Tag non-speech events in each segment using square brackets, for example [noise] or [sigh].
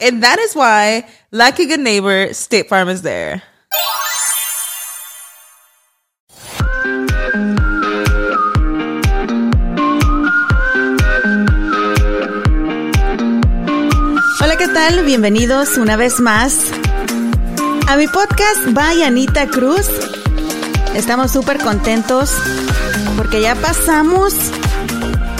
And that is why, like a good neighbor, State Farm is there. Hola, ¿qué tal? Bienvenidos una vez más a mi podcast by Anita Cruz. Estamos súper contentos porque ya pasamos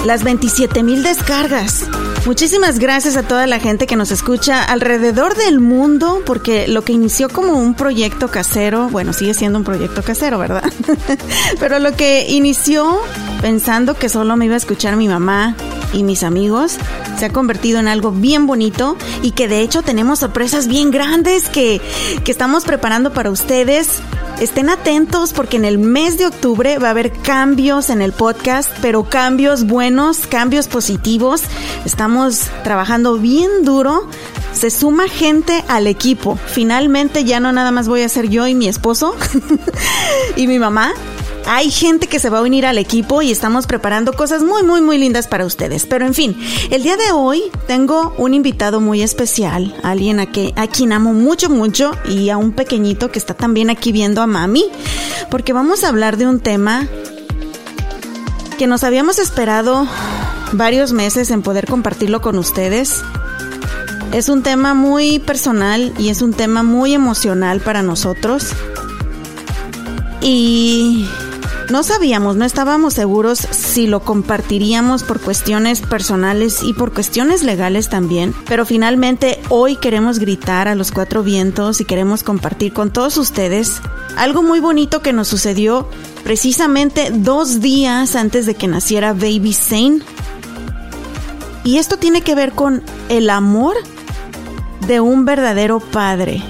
las 27 mil descargas. Muchísimas gracias a toda la gente que nos escucha alrededor del mundo, porque lo que inició como un proyecto casero, bueno, sigue siendo un proyecto casero, ¿verdad? [laughs] Pero lo que inició pensando que solo me iba a escuchar mi mamá y mis amigos, se ha convertido en algo bien bonito y que de hecho tenemos sorpresas bien grandes que, que estamos preparando para ustedes. Estén atentos porque en el mes de octubre va a haber cambios en el podcast, pero cambios buenos, cambios positivos. Estamos trabajando bien duro. Se suma gente al equipo. Finalmente ya no nada más voy a ser yo y mi esposo [laughs] y mi mamá, hay gente que se va a unir al equipo y estamos preparando cosas muy, muy, muy lindas para ustedes. Pero en fin, el día de hoy tengo un invitado muy especial, alguien a, que, a quien amo mucho, mucho y a un pequeñito que está también aquí viendo a mami, porque vamos a hablar de un tema que nos habíamos esperado varios meses en poder compartirlo con ustedes. Es un tema muy personal y es un tema muy emocional para nosotros. Y no sabíamos, no estábamos seguros si lo compartiríamos por cuestiones personales y por cuestiones legales también, pero finalmente hoy queremos gritar a los cuatro vientos y queremos compartir con todos ustedes algo muy bonito que nos sucedió precisamente dos días antes de que naciera Baby Zane. Y esto tiene que ver con el amor de un verdadero padre.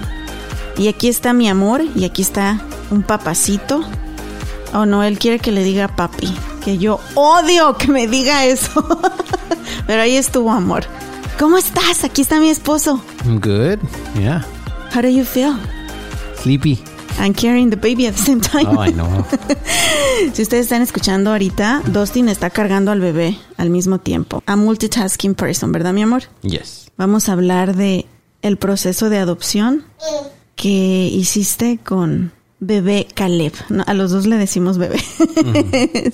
Y aquí está mi amor y aquí está un papacito Oh, no, él quiere que le diga papi. Que yo odio que me diga eso. [laughs] Pero ahí estuvo amor. ¿Cómo estás? Aquí está mi esposo. I'm good. Yeah. How do you feel? Sleepy. I'm carrying the baby at the same time. Oh, I know. si ustedes están escuchando ahorita, Dustin está cargando al bebé al mismo tiempo. A multitasking person, ¿verdad, mi amor? Yes. Vamos a hablar de el proceso de adopción que hiciste con bebé Caleb. No, a los dos le decimos bebé. [laughs]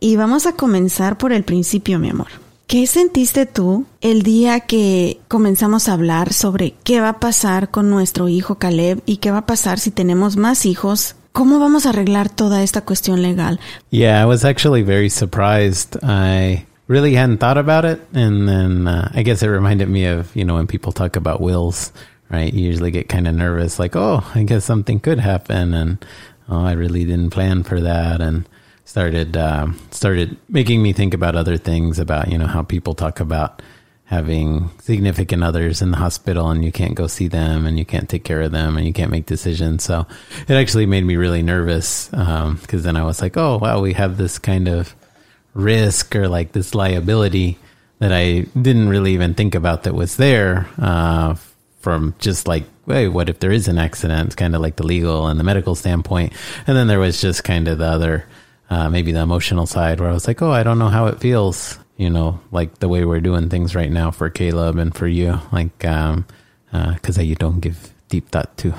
y vamos a comenzar por el principio, mi amor. ¿Qué sentiste tú el día que comenzamos a hablar sobre qué va a pasar con nuestro hijo Caleb y qué va a pasar si tenemos más hijos? ¿Cómo vamos a arreglar toda esta cuestión legal? Yeah, I was actually very surprised. I really hadn't thought about it. And then uh, I guess it reminded me of, you know, when people talk about wills. right? You usually get kind of nervous, like, oh, I guess something could happen, and oh, I really didn't plan for that, and started uh, started making me think about other things about you know how people talk about having significant others in the hospital and you can't go see them and you can't take care of them and you can't make decisions. So it actually made me really nervous because um, then I was like, oh wow, we have this kind of risk or like this liability that I didn't really even think about that was there uh, from just like, hey, what if there is an accident? Kind of like the legal and the medical standpoint. And then there was just kind of the other, uh, maybe the emotional side where I was like, oh, I don't know how it feels you know, like the way we're doing things right now for Caleb and for you, like, um, uh, cause you don't give deep thought to,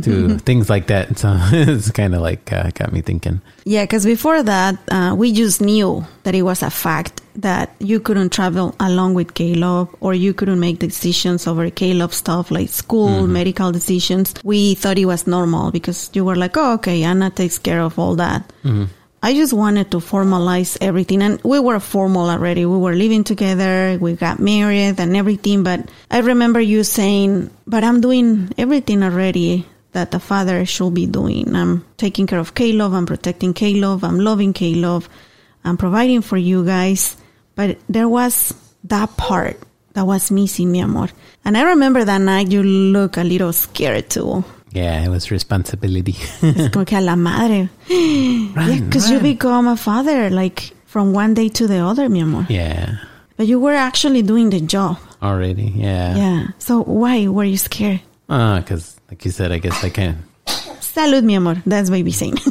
to [laughs] things like that. So [laughs] it's kind of like, uh, got me thinking. Yeah, because before that, uh, we just knew that it was a fact that you couldn't travel along with Caleb or you couldn't make decisions over Caleb stuff like school, medical decisions. We thought it was normal because you were like, oh, okay, Anna takes care of all that. I just wanted to formalize everything. And we were formal already. We were living together. We got married and everything. But I remember you saying, but I'm doing everything already that the father should be doing. I'm taking care of Caleb. I'm protecting Caleb. I'm loving Caleb. I'm providing for you guys. But there was that part that was missing, mi amor. And I remember that night you look a little scared too. Yeah, it was responsibility. Es como que a la madre. [gasps] yeah, because you become a father like from one day to the other, mi amor. yeah, But you were actually doing the job. already. Yeah. Yeah. So why were you scared? Uh, cause like you said, I guess I can. Salud, mi amor. That's baby saying. [laughs]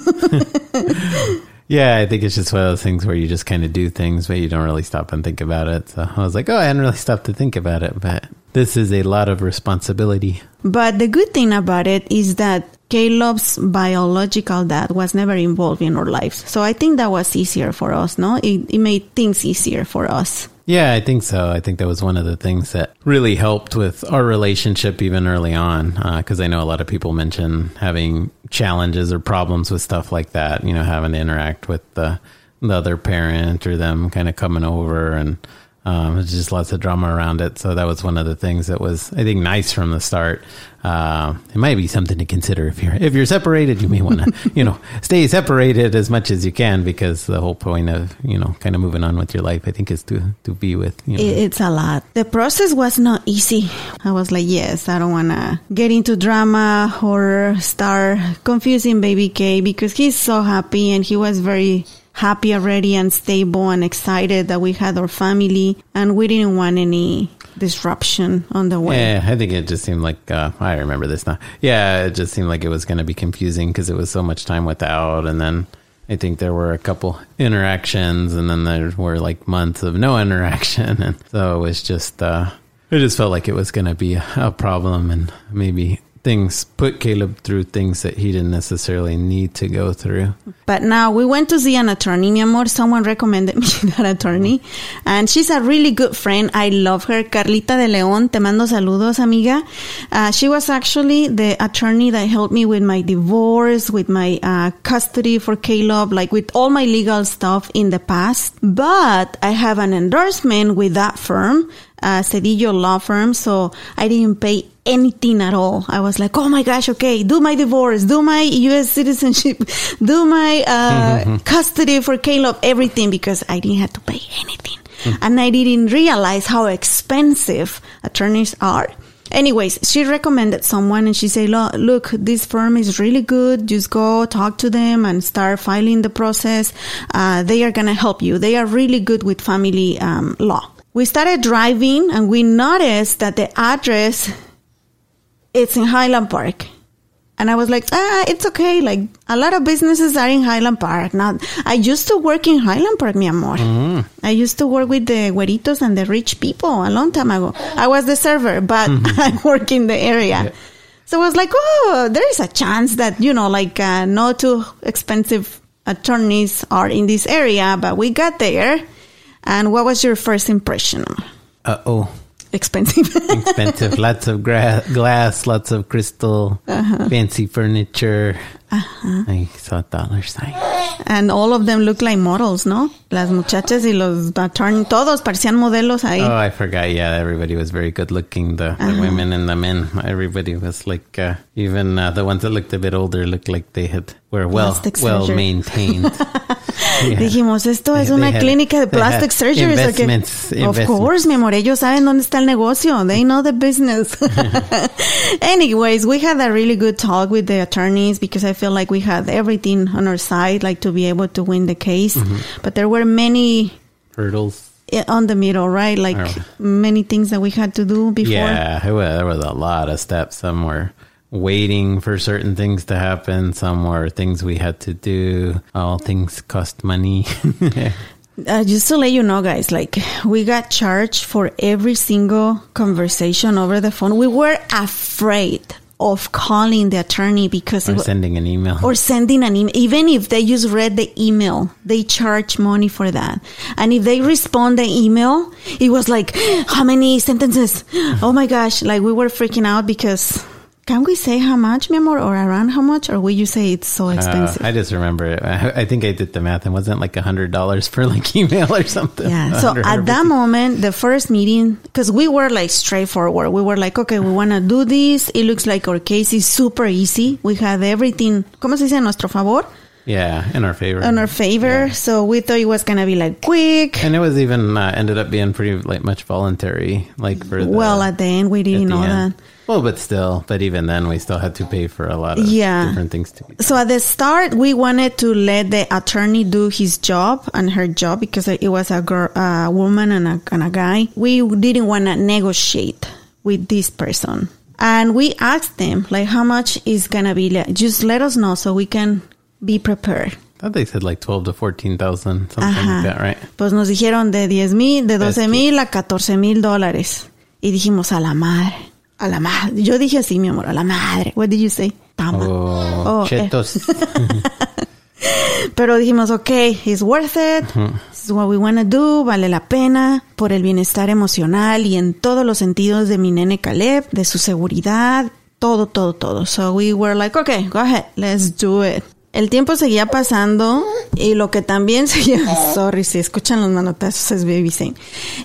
[laughs] Yeah, I think it's just one of those things where you just kind of do things, but you don't really stop and think about it. So I was like, oh, I hadn't really stopped to think about it, but this is a lot of responsibility. But the good thing about it is that Caleb's biological dad was never involved in our lives. So I think that was easier for us, no? It, it made things easier for us. Yeah, I think so. I think that was one of the things that really helped with our relationship even early on. Uh, because I know a lot of people mention having challenges or problems with stuff like that, you know, having to interact with the, the other parent or them kind of coming over and um, there's just lots of drama around it. So that was one of the things that was, I think, nice from the start. Uh, it might be something to consider if you're if you're separated. You may want to, [laughs] you know, stay separated as much as you can because the whole point of you know kind of moving on with your life, I think, is to to be with. You know. It's a lot. The process was not easy. I was like, yes, I don't want to get into drama or start confusing baby K because he's so happy and he was very happy already and stable and excited that we had our family and we didn't want any disruption on the way. Yeah, I think it just seemed like uh, I remember this now. Yeah, it just seemed like it was going to be confusing because it was so much time without, and then I think there were a couple interactions, and then there were like months of no [laughs] interaction, and so it was just uh, it just felt like it was going to be a, a problem, and maybe things put Caleb through things that he didn't necessarily need to go through. But now we went to see an attorney, mi amor. Someone recommended [laughs] me that attorney. And she's a really good friend. I love her. Carlita de Leon. Te mando saludos, amiga. Uh, she was actually the attorney that helped me with my divorce, with my uh, custody for Caleb, like with all my legal stuff in the past. But I have an endorsement with that firm, uh, Cedillo Law Firm. So I didn't pay anything at all. I was like, oh my gosh, okay, do my divorce, do my U.S. citizenship, [laughs] do my uh, custody for Caleb, everything because I didn't have to pay anything. And I didn't realize how expensive attorneys are. Anyways, she recommended someone and she said, look, this firm is really good. Just go talk to them and start filing the process. Uh, they are going to help you. They are really good with family um, law. We started driving and we noticed that the address it's in Highland Park. And I was like, ah, it's okay. Like a lot of businesses are in Highland Park. Now, I used to work in Highland Park, mi amor. I used to work with the güeritos and the rich people a long time ago. I was the server, but [laughs] I work in the area. So I was like, oh, there is a chance that, you know, like uh, not too expensive attorneys are in this area, but we got there. And what was your first impression? Uh oh. Expensive. [laughs] expensive. lots of gra- glass, lots of crystal, fancy furniture. I saw dollar sign. And all of them look like models, ¿no? Las muchachas y los attorney, todos parecían modelos ahí. Oh, I forgot. Yeah, everybody was very good looking. The, the women and the men. Everybody was like, uh, even uh, the ones that looked a bit older looked like they had were well well maintained. [laughs] Yeah. Dijimos, esto es They- una they had- clínica de plastic surgery. investments, Of course, mi amor, ellos saben dónde está el negocio. They know the business. [laughs] Anyways, we had a really good talk with the attorneys because I feel like we had everything on our side, like to be able to win the case. Mm-hmm. But there were many Hurdles. on the middle, right? Like Oh. many things that we had to do before. Yeah, there was a lot of steps. Some were waiting for certain things to happen. Some were things we had to do. All things cost money. [laughs] Uh, just to let you know, guys, like we got charged for every single conversation over the phone. We were afraid of calling the attorney because Or it sending an email. or sending an email. Even if they just read the email, they charge money for that. And if they respond the email, it was like, how many sentences? [gasps] Oh my gosh. Like we were freaking out because can we say how much, mi amor, or around how much? Or will you say it's so Uh, expensive? I just remember it. I, [laughs] I think I did the math and wasn't like a hundred dollars for like [laughs] email or something. Yeah. So 100, [laughs] at that moment, the first meeting, because we were like straightforward. We were like, okay, we want to do this. It looks like our case is super easy. We have everything, ¿cómo se dice? A nuestro favor, yeah, in our favor. in our favor. Yeah. So we thought it was going to be like quick. And it was even uh, ended up being pretty like much voluntary, like for the, well, at the end, we didn't know end. that. Well, but still, but even then, we still had to pay for a lot of Yeah. different things to. So at the start, we wanted to let the attorney do his job and her job because it was a girl, a woman and a, and a guy. We didn't want to negotiate with this person. And we asked them, like, how much is going to be? Like, Just let us know so we can be prepared. I thought they said like twelve to fourteen thousand, something Ajá. like that, right? Pues nos dijeron de 10 mil, de 12 mil a 14 mil dólares. Y dijimos, a la madre, a la madre. Yo dije así, mi amor, a la madre. What did you say? Tama. Oh, Oh, eh. chetos. [laughs] Pero dijimos, ok, it's worth it. This is what we want to do. Vale la pena por el bienestar emocional y en todos los sentidos de mi nene Caleb, de su seguridad, todo, todo, todo. So we were like, okay, go ahead, let's do it. El tiempo seguía pasando y lo que también [laughs] seguía, sorry, si escuchan los manotazos es Baby Zane.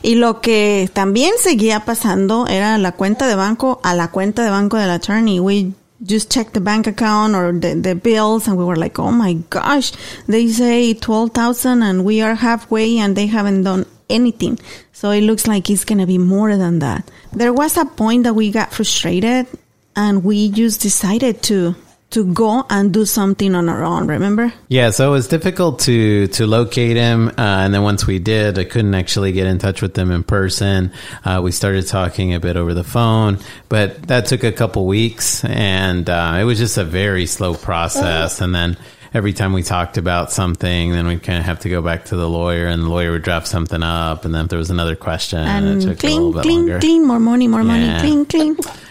Y lo que también seguía pasando era la cuenta de banco a la cuenta de banco del attorney. We just checked the bank account or the, the bills and we were like, oh my gosh, they say 12,000 and we are halfway and they haven't done anything. So it looks like it's going to be more than that. There was a point that we got frustrated and we just decided to to go and do something on our own, remember? Yeah, so it was difficult to to locate him, uh, and then once we did, I couldn't actually get in touch with them in person. Uh, we started talking a bit over the phone, but that took a couple weeks, and uh, it was just a very slow process. And then every time we talked about something, then we'd kind of have to go back to the lawyer, and the lawyer would draft something up, and then if there was another question, And it took a clean, little bit clean, longer. clean, more money, more money, Yeah. clean, [laughs]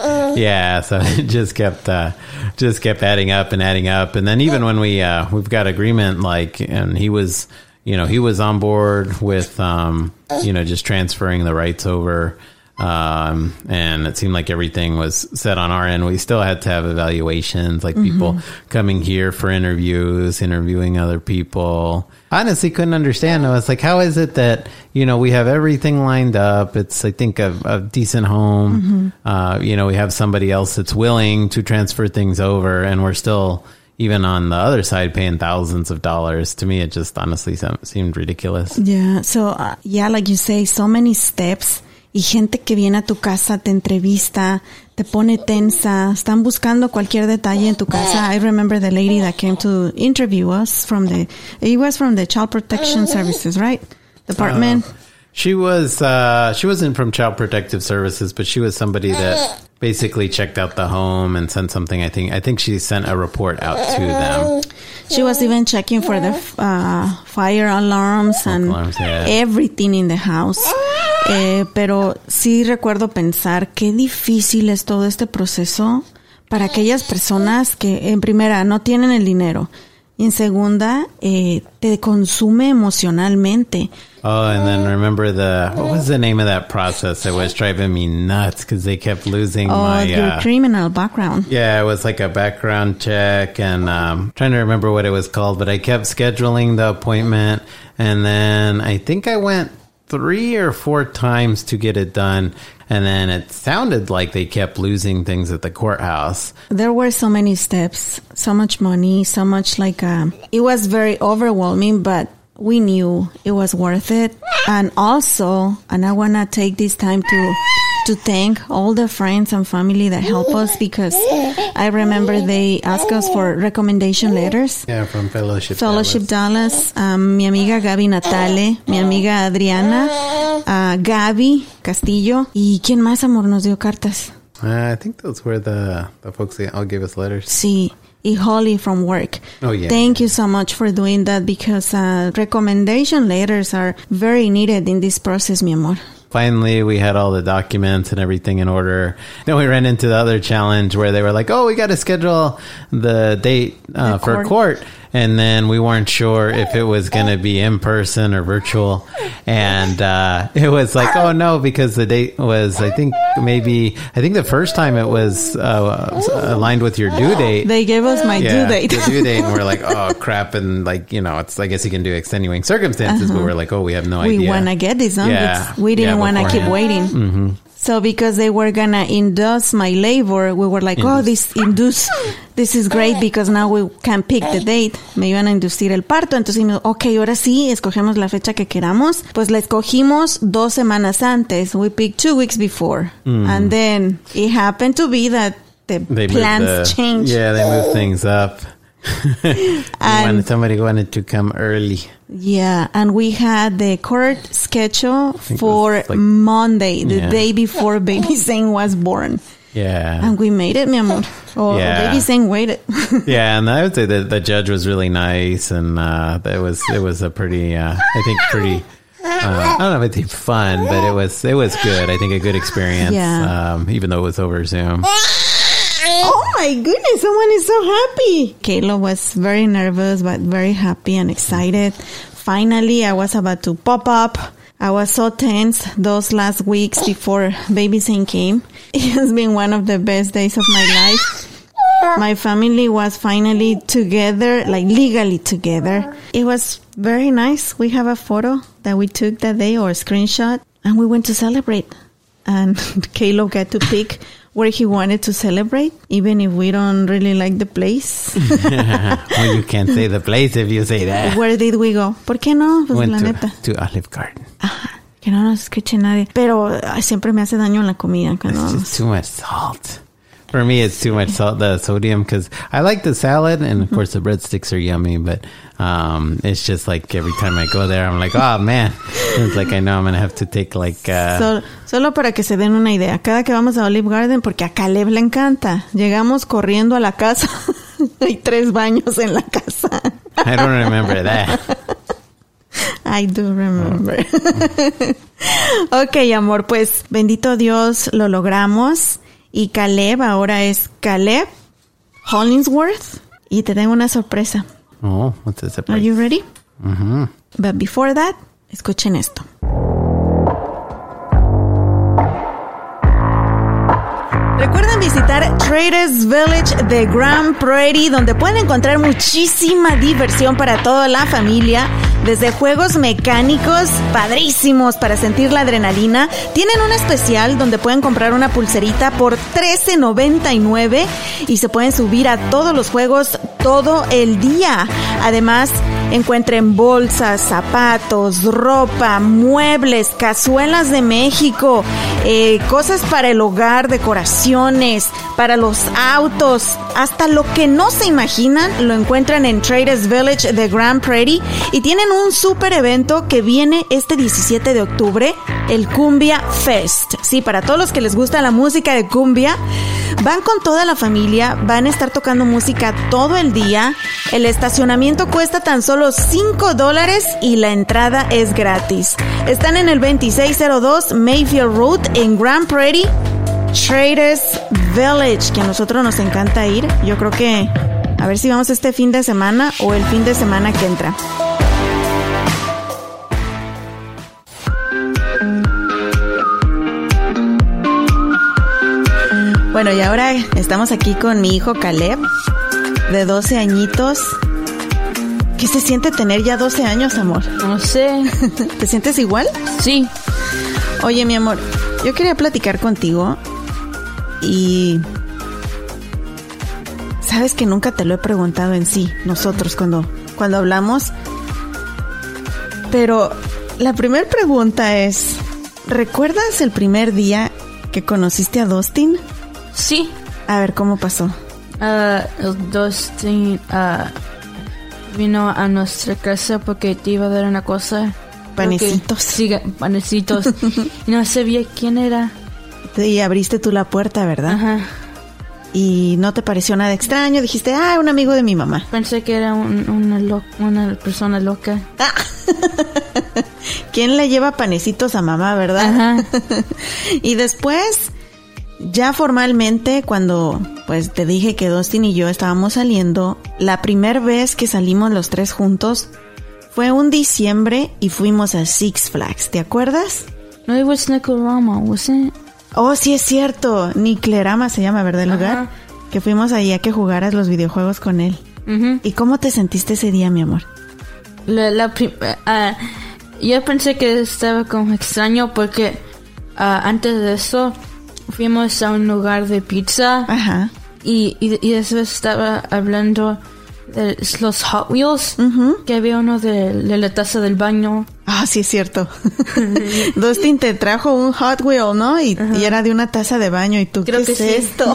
clean. Yeah, so [laughs] it just kept uh, just kept adding up and adding up, and then even when we uh, we've got agreement, like, and he was, you know, he was on board with, um, you know, just transferring the rights over, um, and it seemed like everything was set on our end. We still had to have evaluations, like people coming here for interviews, interviewing other people. Honestly, couldn't understand. I was like, how is it that you know we have everything lined up? It's I think a, a decent home. Uh, you know, we have somebody else that's willing to transfer things over, and we're still even on the other side paying thousands of dollars. To me, it just honestly seemed ridiculous. Yeah, so uh, yeah, like you say, so many steps y gente que viene a tu casa, te entrevista, te pone tensa, están buscando cualquier detalle en tu casa. I remember the lady that came to interview us from the, it was from the Child Protection Services, right? Department. She was uh, she wasn't from Child Protective Services, but she was somebody that basically checked out the home and sent something. I think I think she sent a report out to them. She was even checking for the uh, fire alarms and alarms, yeah. everything in the house. Eh, pero sí recuerdo pensar qué difícil es todo este proceso para aquellas personas que en primera no tienen el dinero y en segunda eh, te consume emocionalmente. Oh, and then remember the what was the name of that process? It was driving me nuts because they kept losing Oh, my. your Uh, criminal background. yeah, it was like a background check, and um, trying to remember what it was called, but I kept scheduling the appointment, and then I think I went three or four times to get it done, and then it sounded like they kept losing things at the courthouse. There were so many steps, so much money, so much like um, it was very overwhelming, but we knew it was worth it. And also, and I wanna take this time to to thank all the friends and family that help us because I remember they asked us for recommendation letters. Yeah, from Fellowship. Fellowship Dallas, um, mi amiga Gaby Natale, mi amiga Adriana, uh, Gaby Castillo y quién más amor nos dio cartas. Uh, I think those were the the folks that all gave us letters. Sí, y Holly from work. Oh, yeah. Thank you so much for doing that because uh, recommendation letters are very needed in this process, mi amor. Finally, we had all the documents and everything in order. Then we ran into the other challenge where they were like, "Oh, we got to schedule the date uh, for court. court," and then we weren't sure if it was going to be in person or virtual, and uh, it was like, "Oh no," because the date was, I think, maybe, I think the first time it was uh, aligned with your due date. They gave us my yeah, due date. the due date, and we're like, [laughs] "Oh crap!" And like, you know, it's I guess you can do extenuating circumstances, but we're like, "Oh, we have no Uh-huh. we idea." want to get this done. Yeah. We didn't Yeah, want to keep beforehand. Mm-hmm. waiting. So because they were gonna induce my labor, we were like, oh, this induce, this is great because now we can pick the date. Me iban a inducir el parto, entonces dijimos, ok, ahora sí, escogemos la fecha que queramos. Pues la escogimos dos semanas antes. We picked two weeks before, and then it happened to be that the Mm. They plans the- changed. Yeah, they moved things up. [laughs] And- wanted- somebody wanted to come early. Yeah, and we had the court schedule for like- Monday, the Yeah. day before baby Zane was born. Yeah. And we made it, mi amor. Oh, Yeah. baby Zane waited. [laughs] yeah, and I would say that the judge was really nice, and uh, that was it was a pretty, uh, I think, pretty. Uh, I don't know if it's fun, but it was it was good. I think a good experience, Yeah. um, even though it was over Zoom. My goodness, someone is so happy. Kayla was very nervous, but very happy and excited. Finally, I was about to pop up. I was so tense those last weeks before baby Zane came. [laughs] It has been one of the best days of my life. My family was finally together, like legally together. It was very nice. We have a photo that we took that day or a screenshot and we went to celebrate. And [laughs] Kalo got to pick where he wanted to celebrate, even if we don't really like the place. [laughs] well, you can't say the place if you say that. where did we go? ¿Por qué no? Pues Went la to, neta. to Olive Garden. Que no nos escuche nadie. Pero ay, siempre me hace daño la comida cuando It's just too much salt. For me, it's too much salt, the sodium, because I like the salad, and of course the breadsticks are yummy. But um, it's just like every time I go there, I'm like, oh man, it's like I know I'm gonna have to take like. Uh, Sol- solo para que se den una idea, cada que vamos a Olive Garden, porque a Caleb le encanta, llegamos corriendo a la casa. [laughs] Hay tres baños en la casa. I don't remember that. [laughs] I do remember. [laughs] ok, amor, pues bendito Dios, lo logramos. Y Caleb ahora es Caleb Hollingsworth. Y te tengo una sorpresa. Oh, what's this? Are you ready? Mm-hmm. But before that, escuchen esto. Recuerden visitar Traders Village de Grand Prairie, donde pueden encontrar muchísima diversión para toda la familia, desde juegos mecánicos padrísimos para sentir la adrenalina. Tienen un especial donde pueden comprar una pulserita por $13.99 y se pueden subir a todos los juegos todo el día. Además, encuentren bolsas, zapatos, ropa, muebles, cazuelas de México, eh, cosas para el hogar, decoraciones, para los autos, hasta lo que no se imaginan lo encuentran en Traders Village de Grand Prairie y tienen un super evento que viene este 17 de octubre, el Cumbia Fest. Sí, para todos los que les gusta la música de cumbia, van con toda la familia, van a estar tocando música todo el día. El estacionamiento cuesta tan solo 5 dólares y la entrada es gratis. Están en el 2602 Mayfield Road en Grand Prairie. Traders Village, que a nosotros nos encanta ir. Yo creo que a ver si vamos este fin de semana o el fin de semana que entra. Bueno, y ahora estamos aquí con mi hijo Caleb, de 12 añitos. ¿Qué se siente tener ya 12 años, amor? No sé. [laughs] ¿Te sientes igual? Sí. Oye, mi amor, yo quería platicar contigo y... Sabes que nunca te lo he preguntado en sí, nosotros cuando, cuando hablamos. Pero la primera pregunta es, ¿recuerdas el primer día que conociste a Dustin? Sí. A ver, ¿cómo pasó? Ah, el Dustin ah, vino a nuestra casa porque te iba a dar una cosa. Panecitos. Sí, panecitos. [laughs] y no sabía quién era. Y abriste tú la puerta, ¿verdad? Ajá. y no te pareció nada extraño. Dijiste, ah, un amigo de mi mamá. Pensé que era un- una, lo- una persona loca. Ah. [laughs] ¿Quién le lleva panecitos a mamá, verdad? Ajá. [laughs] y después, ya formalmente, cuando pues te dije que Dustin y yo estábamos saliendo, la primera vez que salimos los tres juntos fue un diciembre y fuimos a Six Flags, ¿te acuerdas? No, it was Nicolama, wasn't it? Oh, sí es cierto, Niclerama se llama, ¿verdad el lugar? Que fuimos ahí a que jugaras los videojuegos con él. ¿Y cómo te sentiste ese día, mi amor? La, la prim- ah, yo pensé que estaba como extraño porque ah, antes de eso fuimos a un lugar de pizza Ajá. y, y, y después estaba hablando de los Hot Wheels, Ujú. que había uno de, de la taza del baño. Ah, sí es cierto. [laughs] Dustin te trajo un Hot Wheel, ¿no? Y, y era de una taza de baño y tú, Creo ¿qué que es sí. esto? [laughs]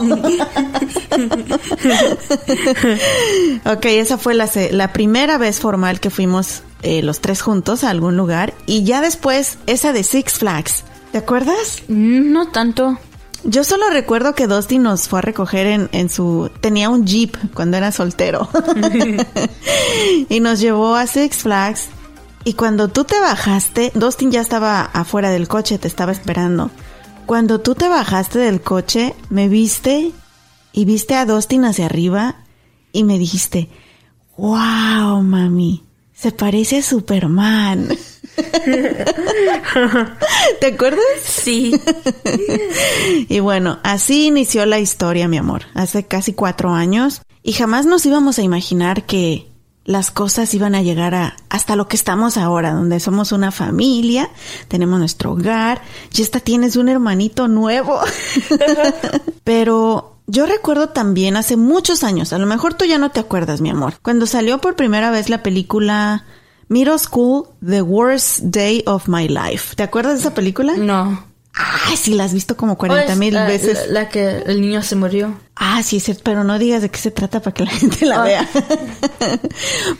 ok, esa fue la, la primera vez formal que fuimos eh, los tres juntos a algún lugar y ya después esa de Six Flags. ¿Te acuerdas? Mm, No tanto. Yo solo recuerdo que Dustin nos fue a recoger en, en su... Tenía un jeep cuando era soltero. [laughs] y nos llevó a Six Flags. Y cuando tú te bajaste, Dustin ya estaba afuera del coche, te estaba esperando. Cuando tú te bajaste del coche, me viste y viste a Dustin hacia arriba y me dijiste, wow, mami, se parece a Superman. [laughs] ¿Te acuerdas? Sí. [laughs] Y bueno, así inició la historia, mi amor, hace casi cuatro años. Y jamás nos íbamos a imaginar que las cosas iban a llegar a hasta lo que estamos ahora, donde somos una familia, tenemos nuestro hogar, y esta tienes un hermanito nuevo. [laughs] Pero yo recuerdo también hace muchos años, a lo mejor tú ya no te acuerdas, mi amor, cuando salió por primera vez la película Middle School, The Worst Day of My Life. ¿Te acuerdas de esa película? No. Ay, sí, la has visto como Oh, 40 es, mil ah, veces. La, la que el niño se murió. Ah, sí, sí, pero no digas de qué se trata para que la [laughs] gente la Ah. vea. [laughs]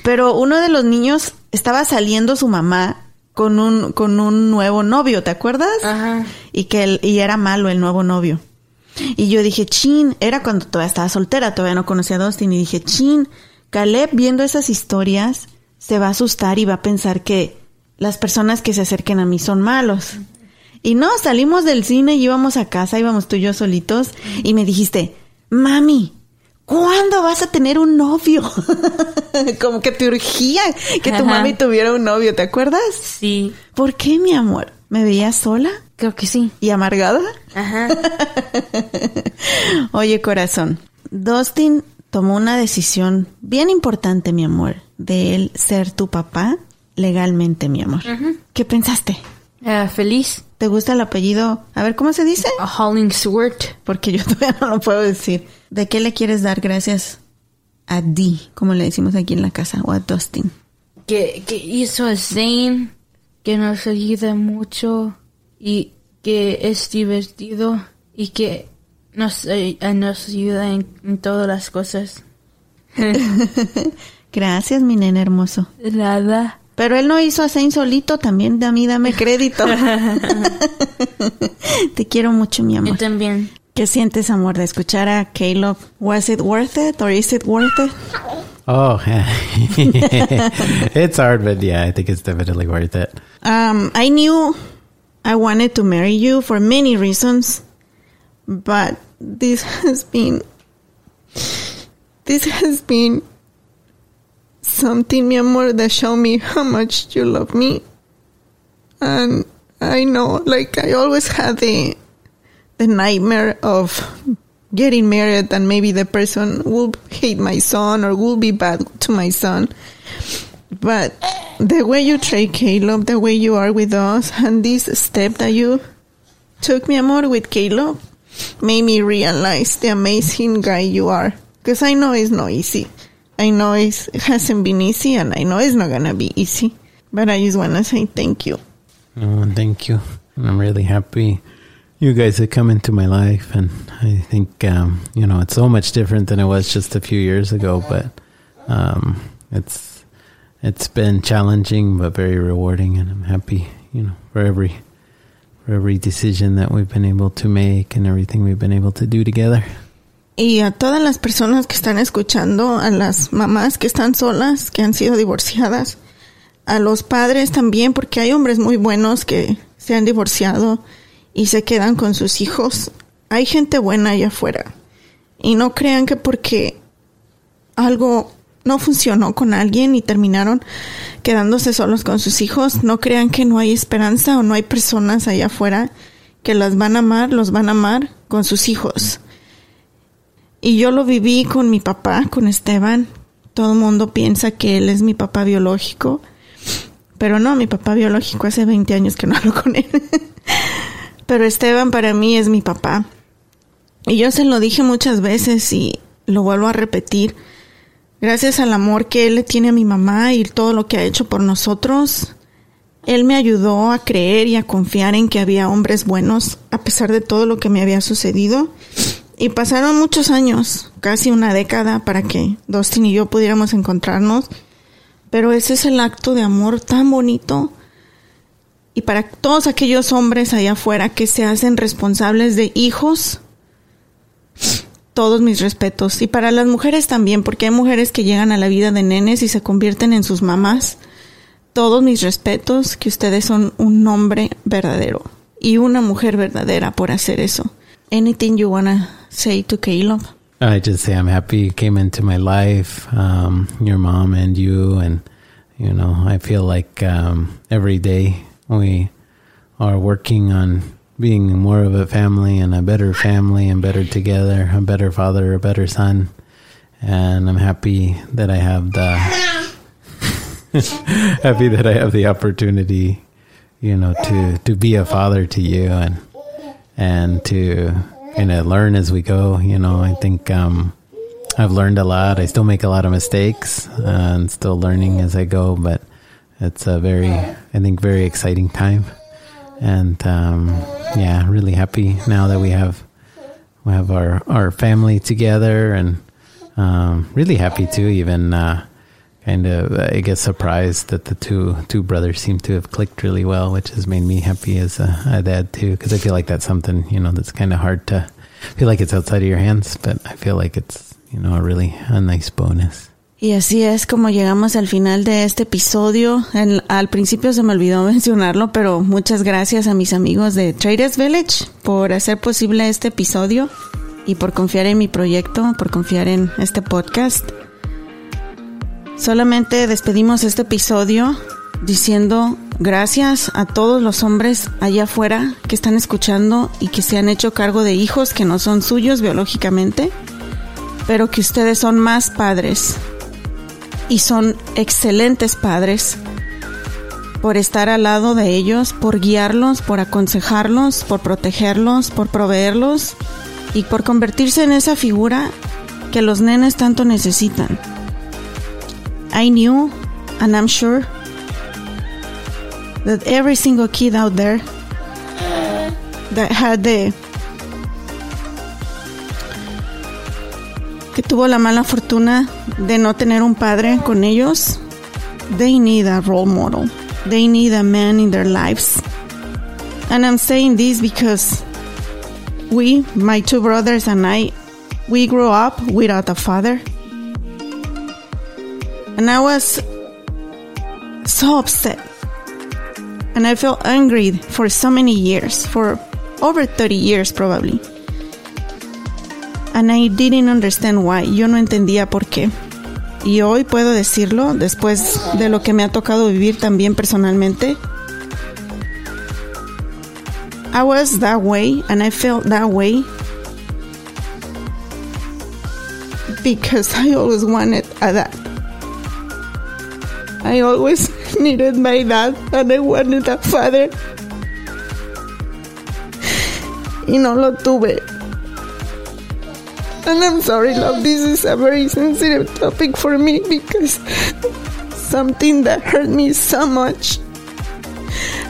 pero uno de los niños estaba saliendo su mamá con un, con un nuevo novio, ¿te acuerdas? Ajá. Y que él, y era malo el nuevo novio. Y yo dije, chin, era cuando todavía estaba soltera, todavía no conocía a Dustin, y dije, chin, Caleb viendo esas historias se va a asustar y va a pensar que las personas que se acerquen a mí son malos. Y no, salimos del cine y íbamos a casa, íbamos tú y yo solitos, y me dijiste, mami, ¿cuándo vas a tener un novio? [laughs] Como que te urgía que tu Ajá. mami tuviera un novio, ¿te acuerdas? Sí. ¿Por qué, mi amor? ¿Me veías sola Creo que sí. y amargada? Ajá. [laughs] Oye, corazón, Dustin tomó una decisión bien importante, mi amor, de él ser tu papá legalmente, mi amor. ¿Qué pensaste? Ah, feliz. ¿Te gusta el apellido? A ver, ¿cómo se dice? A Hollingsworth. Porque yo [laughs] todavía no lo puedo decir. ¿De qué le quieres dar gracias a Dee, como le decimos aquí en la casa, o a Dustin? que, que hizo a Zane, que nos ayuda mucho y que es divertido y que nos, eh, nos ayuda en, en todas las cosas. [laughs] Gracias, mi nene hermoso. Nada. Pero él no hizo a Zane solito, también a mí dame crédito. [laughs] Te quiero mucho, mi Yo amor. también. ¿Qué sientes, amor, de escuchar a Caleb? Was it worth it or is it worth it? Oh, [laughs] it's hard, but yeah, I think it's definitely worth it. Um, I knew I wanted to marry you for many reasons, but this has been this has been something, mi amor, that showed me how much you love me. And I know, like, I always had the the nightmare of getting married and maybe the person will hate my son or will be bad to my son. But the way you treat Caleb, the way you are with us, and this step that you took, mi amor, with Caleb, made me realize the amazing guy you are. Because I know it's not easy. I know it hasn't been easy, and I know it's not gonna be easy. But I just wanna say thank you. Oh, thank you. I'm really happy you guys have come into my life. And I think, um, you know, it's so much different than it was just a few years ago, but um, it's it's been challenging but very rewarding. And I'm happy, you know, for every for every decision that we've been able to make and everything we've been able to do together. Y a todas las personas que están escuchando, a las mamás que están solas, que han sido divorciadas, a los padres también, porque hay hombres muy buenos que se han divorciado y se quedan con sus hijos. Hay gente buena allá afuera. Y no crean que porque algo no funcionó con alguien y terminaron quedándose solos con sus hijos, no crean que no hay esperanza o no hay personas allá afuera que las van a amar, los van a amar con sus hijos. Y yo lo viví con mi papá, con Esteban. Todo el mundo piensa que él es mi papá biológico. Pero no, mi papá biológico hace 20 años que no hablo con él. [laughs] Pero Esteban para mí es mi papá. Y yo se lo dije muchas veces y lo vuelvo a repetir. Gracias al amor que él le tiene a mi mamá y todo lo que ha hecho por nosotros, él me ayudó a creer y a confiar en que había hombres buenos a pesar de todo lo que me había sucedido. Y pasaron muchos años, casi una década, para que Dustin y yo pudiéramos encontrarnos. Pero ese es el acto de amor tan bonito. Y para todos aquellos hombres allá afuera que se hacen responsables de hijos, todos mis respetos. Y para las mujeres también, porque hay mujeres que llegan a la vida de nenes y se convierten en sus mamás. Todos mis respetos, que ustedes son un hombre verdadero y una mujer verdadera por hacer eso. Anything you wanna say to Caleb? I just say I'm happy you came into my life, um, your mom and you, and you know I feel like um, every day we are working on being more of a family and a better family and better together, a better father, a better son, and I'm happy that I have the [laughs] happy that I have the opportunity, you know, to to be a father to you and and to kind of learn as we go. You know, I think um, I've learned a lot. I still make a lot of mistakes uh, and still learning as I go, but it's a very, I think, very exciting time. And um, yeah, really happy now that we have we have our our family together, and um, really happy too. Even uh, kind of, I guess, surprised that the two two brothers seem to have clicked really well, which has made me happy as a, a dad too. Because I feel like that's something you know that's kind of hard to feel like it's outside of your hands, but I feel like it's you know a really a nice bonus. Y así es como llegamos al final de este episodio. Al principio se me olvidó [laughs] mencionarlo, pero muchas gracias a mis amigos de Traders Village por hacer posible este episodio y por confiar en mi proyecto, por confiar en este podcast. Solamente despedimos este episodio diciendo gracias a todos los hombres allá afuera que están escuchando y que se han hecho cargo de hijos que no son suyos biológicamente, pero que ustedes son más padres y son excelentes padres por estar al lado de ellos, por guiarlos, por aconsejarlos, por protegerlos, por proveerlos y por convertirse en esa figura que los nenes tanto necesitan. I knew and I'm sure that every single kid out there that had the que tuvo la mala fortuna de no tener un padre con ellos, they need a role model. They need a man in their lives. And I'm saying this because we, my two brothers and I, we grew up without a father. And I was so upset. And I felt angry for so many years, for over 30 years probably. And I didn't understand why. Yo no entendía por qué. Y hoy puedo decirlo, después de lo que me ha tocado vivir también personalmente. I was that way and I felt that way because I always wanted a dad. I always [laughs] needed my dad and I wanted a father. Y no lo tuve. And I'm sorry, love, this is a very sensitive topic for me because something that hurt me so much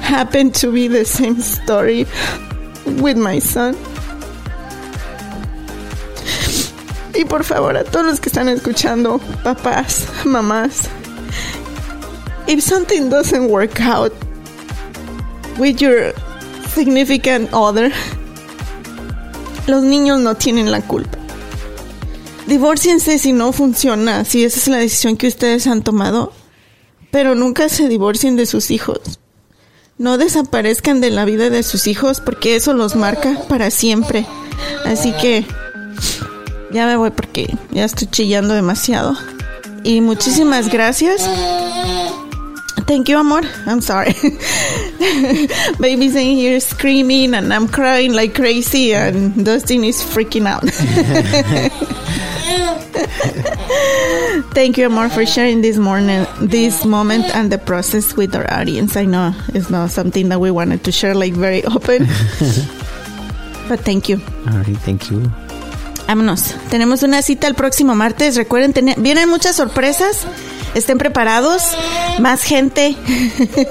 happened to be the same story with my son. Y por favor, a todos los que están escuchando, papás, mamás, if something doesn't work out with your significant other, los niños no tienen la culpa. Divórciense si no funciona, si esa es la decisión que ustedes han tomado. Pero nunca se divorcien de sus hijos. No desaparezcan de la vida de sus hijos porque eso los marca para siempre. Así que ya me voy porque ya estoy chillando demasiado. Y muchísimas gracias. Thank you, amor. I'm sorry. [laughs] Baby's in here screaming and I'm crying like crazy and Dustin is freaking out. [laughs] [laughs] Thank you, Amor, for sharing this morning, this moment and the process with our audience. I know it's not something that we wanted to share like very open, [laughs] but thank you. All right, thank you. Vámonos. Tenemos una cita el próximo martes. Recuerden, tener, vienen muchas sorpresas. Estén preparados. Más gente.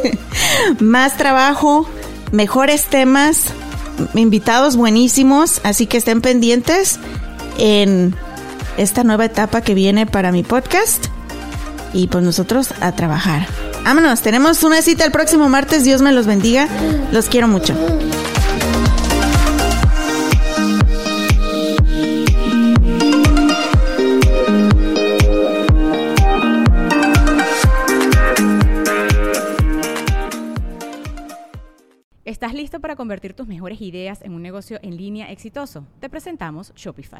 [laughs] más trabajo. Mejores temas. Invitados buenísimos. Así que estén pendientes en esta nueva etapa que viene para mi podcast. Y pues nosotros a trabajar. Vámonos. Tenemos una cita el próximo martes. Dios me los bendiga. Los quiero mucho. ¿Estás listo para convertir tus mejores ideas en un negocio en línea exitoso? Te presentamos Shopify.